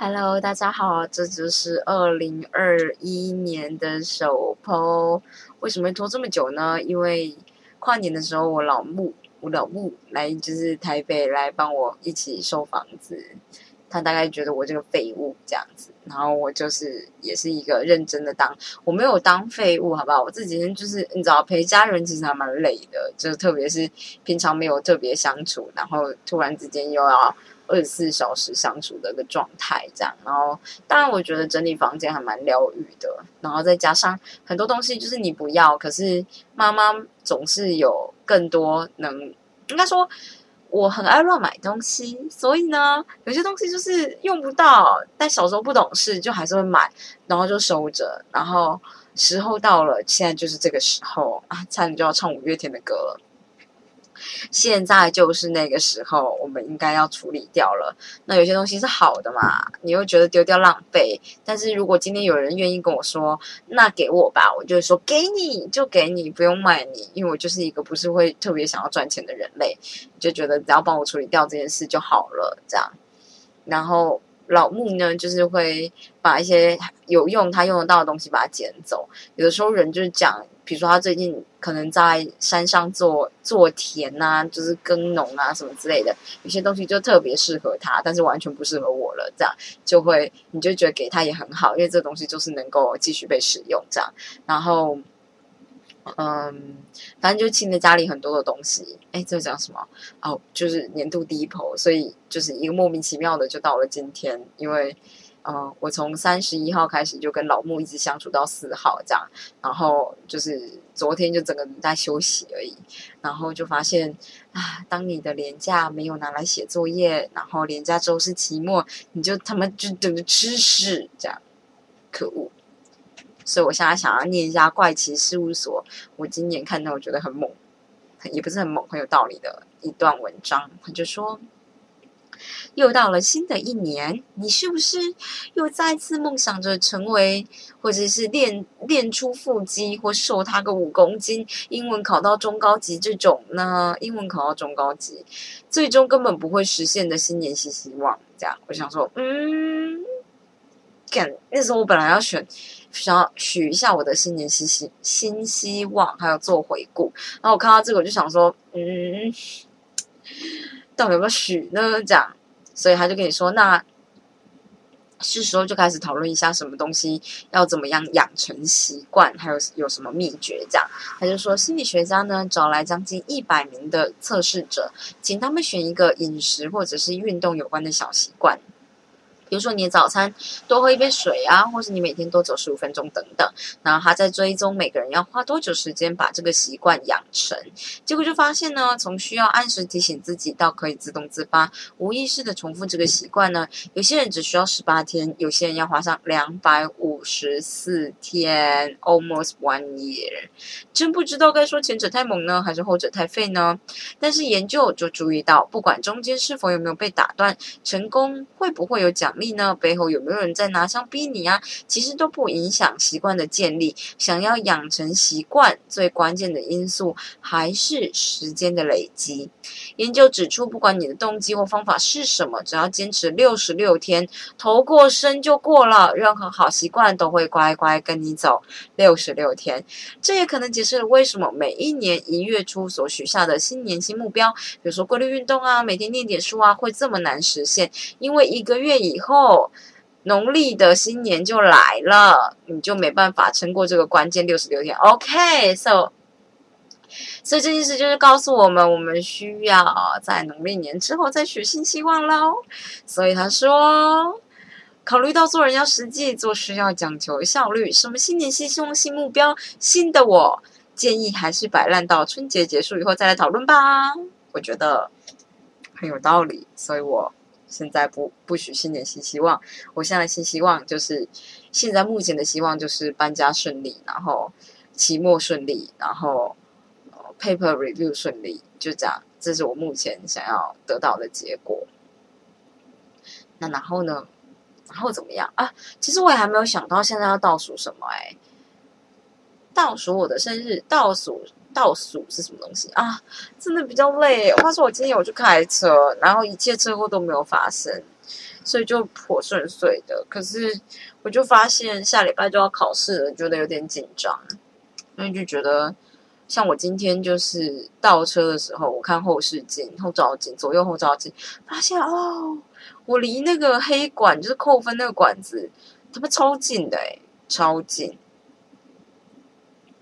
Hello，大家好，这就是二零二一年的首播。为什么会拖这么久呢？因为跨年的时候，我老木，我老木来就是台北来帮我一起收房子。他大概觉得我这个废物这样子，然后我就是也是一个认真的当，我没有当废物，好不好？我这几天就是你知道陪家人其实还蛮累的，就特别是平常没有特别相处，然后突然之间又要二十四小时相处的一个状态这样，然后当然我觉得整理房间还蛮疗愈的，然后再加上很多东西就是你不要，可是妈妈总是有更多能，应该说。我很爱乱买东西，所以呢，有些东西就是用不到，但小时候不懂事，就还是会买，然后就收着，然后时候到了，现在就是这个时候啊，差点就要唱五月天的歌了。现在就是那个时候，我们应该要处理掉了。那有些东西是好的嘛，你又觉得丢掉浪费。但是如果今天有人愿意跟我说，那给我吧，我就会说给你就给你，不用卖你，因为我就是一个不是会特别想要赚钱的人类，就觉得只要帮我处理掉这件事就好了，这样。然后老木呢，就是会把一些有用他用得到的东西把它捡走。有的时候人就是讲。比如说，他最近可能在山上做做田呐，就是耕农啊什么之类的，有些东西就特别适合他，但是完全不适合我了。这样就会，你就觉得给他也很好，因为这东西就是能够继续被使用这样。然后，嗯，反正就清了家里很多的东西。哎，这讲什么？哦，就是年度第一，所以就是一个莫名其妙的就到了今天，因为。嗯，我从三十一号开始就跟老木一直相处到四号这样，然后就是昨天就整个在休息而已，然后就发现啊，当你的年假没有拿来写作业，然后年假周是期末，你就他妈就等着吃屎这样，可恶！所以我现在想要念一下怪奇事务所，我今年看到我觉得很猛，也不是很猛，很有道理的一段文章，他就说。又到了新的一年，你是不是又再次梦想着成为，或者是练练出腹肌，或瘦他个五公斤，英文考到中高级这种呢？英文考到中高级，最终根本不会实现的新年新希望。这样，我想说，嗯，干那时候我本来要选，想要许一下我的新年新希新希望，还有做回顾。然后我看到这个，我就想说，嗯，到底有没有许呢？这样。所以他就跟你说，那是时候就开始讨论一下什么东西要怎么样养成习惯，还有有什么秘诀这样。他就说，心理学家呢找来将近一百名的测试者，请他们选一个饮食或者是运动有关的小习惯。比如说你的早餐多喝一杯水啊，或是你每天多走十五分钟等等，然后他在追踪每个人要花多久时间把这个习惯养成，结果就发现呢，从需要按时提醒自己到可以自动自发、无意识的重复这个习惯呢，有些人只需要十八天，有些人要花上两百五十四天，almost one year。真不知道该说前者太猛呢，还是后者太废呢？但是研究就注意到，不管中间是否有没有被打断，成功会不会有奖。力呢？背后有没有人在拿枪逼你啊？其实都不影响习惯的建立。想要养成习惯，最关键的因素还是时间的累积。研究指出，不管你的动机或方法是什么，只要坚持六十六天，头过身就过了。任何好习惯都会乖乖跟你走六十六天。这也可能解释了为什么每一年一月初所许下的新年新目标，比如说规律运动啊，每天念点书啊，会这么难实现。因为一个月以后。后，农历的新年就来了，你就没办法撑过这个关键六十六天。OK，so，所以这件事就是告诉我们，我们需要在农历年之后再许新希望喽。所以他说，考虑到做人要实际，做事要讲求效率，什么新年新希望、新目标，新的我建议还是摆烂到春节结束以后再来讨论吧。我觉得很有道理，所以我。现在不不许新年新希望，我现在新希望就是现在目前的希望就是搬家顺利，然后期末顺利，然后 paper review 顺利，就这样，这是我目前想要得到的结果。那然后呢？然后怎么样啊？其实我也还没有想到现在要倒数什么哎，倒数我的生日，倒数。倒数是什么东西啊？真的比较累。话说我今天有去开车，然后一切车祸都没有发生，所以就颇顺遂的。可是我就发现下礼拜就要考试了，觉得有点紧张，因为就觉得像我今天就是倒车的时候，我看后视镜、后照镜、左右后照镜，发现哦，我离那个黑管就是扣分那个管子，他妈超近的诶超近。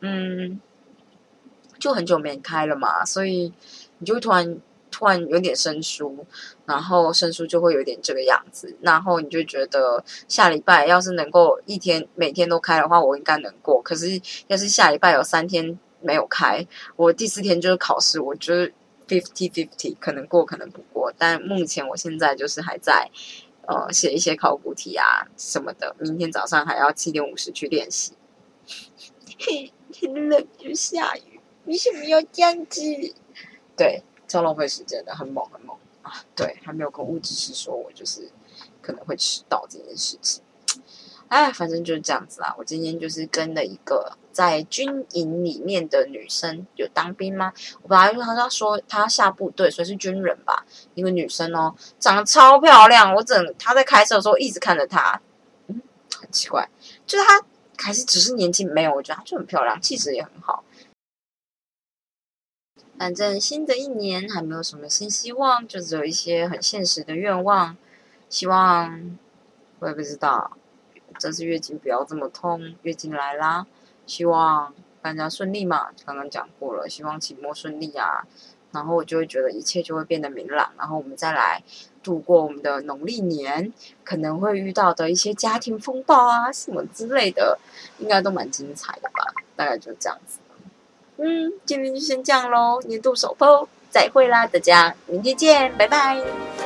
嗯，就很久没开了嘛，所以你就突然突然有点生疏，然后生疏就会有点这个样子，然后你就觉得下礼拜要是能够一天每天都开的话，我应该能过。可是要是下礼拜有三天没有开，我第四天就是考试，我就是 fifty fifty，可能过可能不过。但目前我现在就是还在呃写一些考古题啊什么的，明天早上还要七点五十去练习。嘿。天冷又下雨，为什么要这样子？对，超浪费时间的，很猛很猛啊！对，还没有跟物质师说我就是可能会迟到这件事情。哎，反正就是这样子啦。我今天就是跟了一个在军营里面的女生，有当兵吗？我本来因为她说她下部队，所以是军人吧。一个女生哦，长得超漂亮。我整她在开车的时候一直看着她，嗯，很奇怪，就是她。还是只是年轻没有，我觉得她就很漂亮，气质也很好。反正新的一年还没有什么新希望，就只有一些很现实的愿望。希望我也不知道，这次月经不要这么痛。月经来啦，希望大家顺利嘛。刚刚讲过了，希望期末顺利啊。然后我就会觉得一切就会变得明朗，然后我们再来度过我们的农历年，可能会遇到的一些家庭风暴啊什么之类的，应该都蛮精彩的吧？大概就这样子。嗯，今天就先这样喽，年度首播，再会啦，大家明天见，拜拜。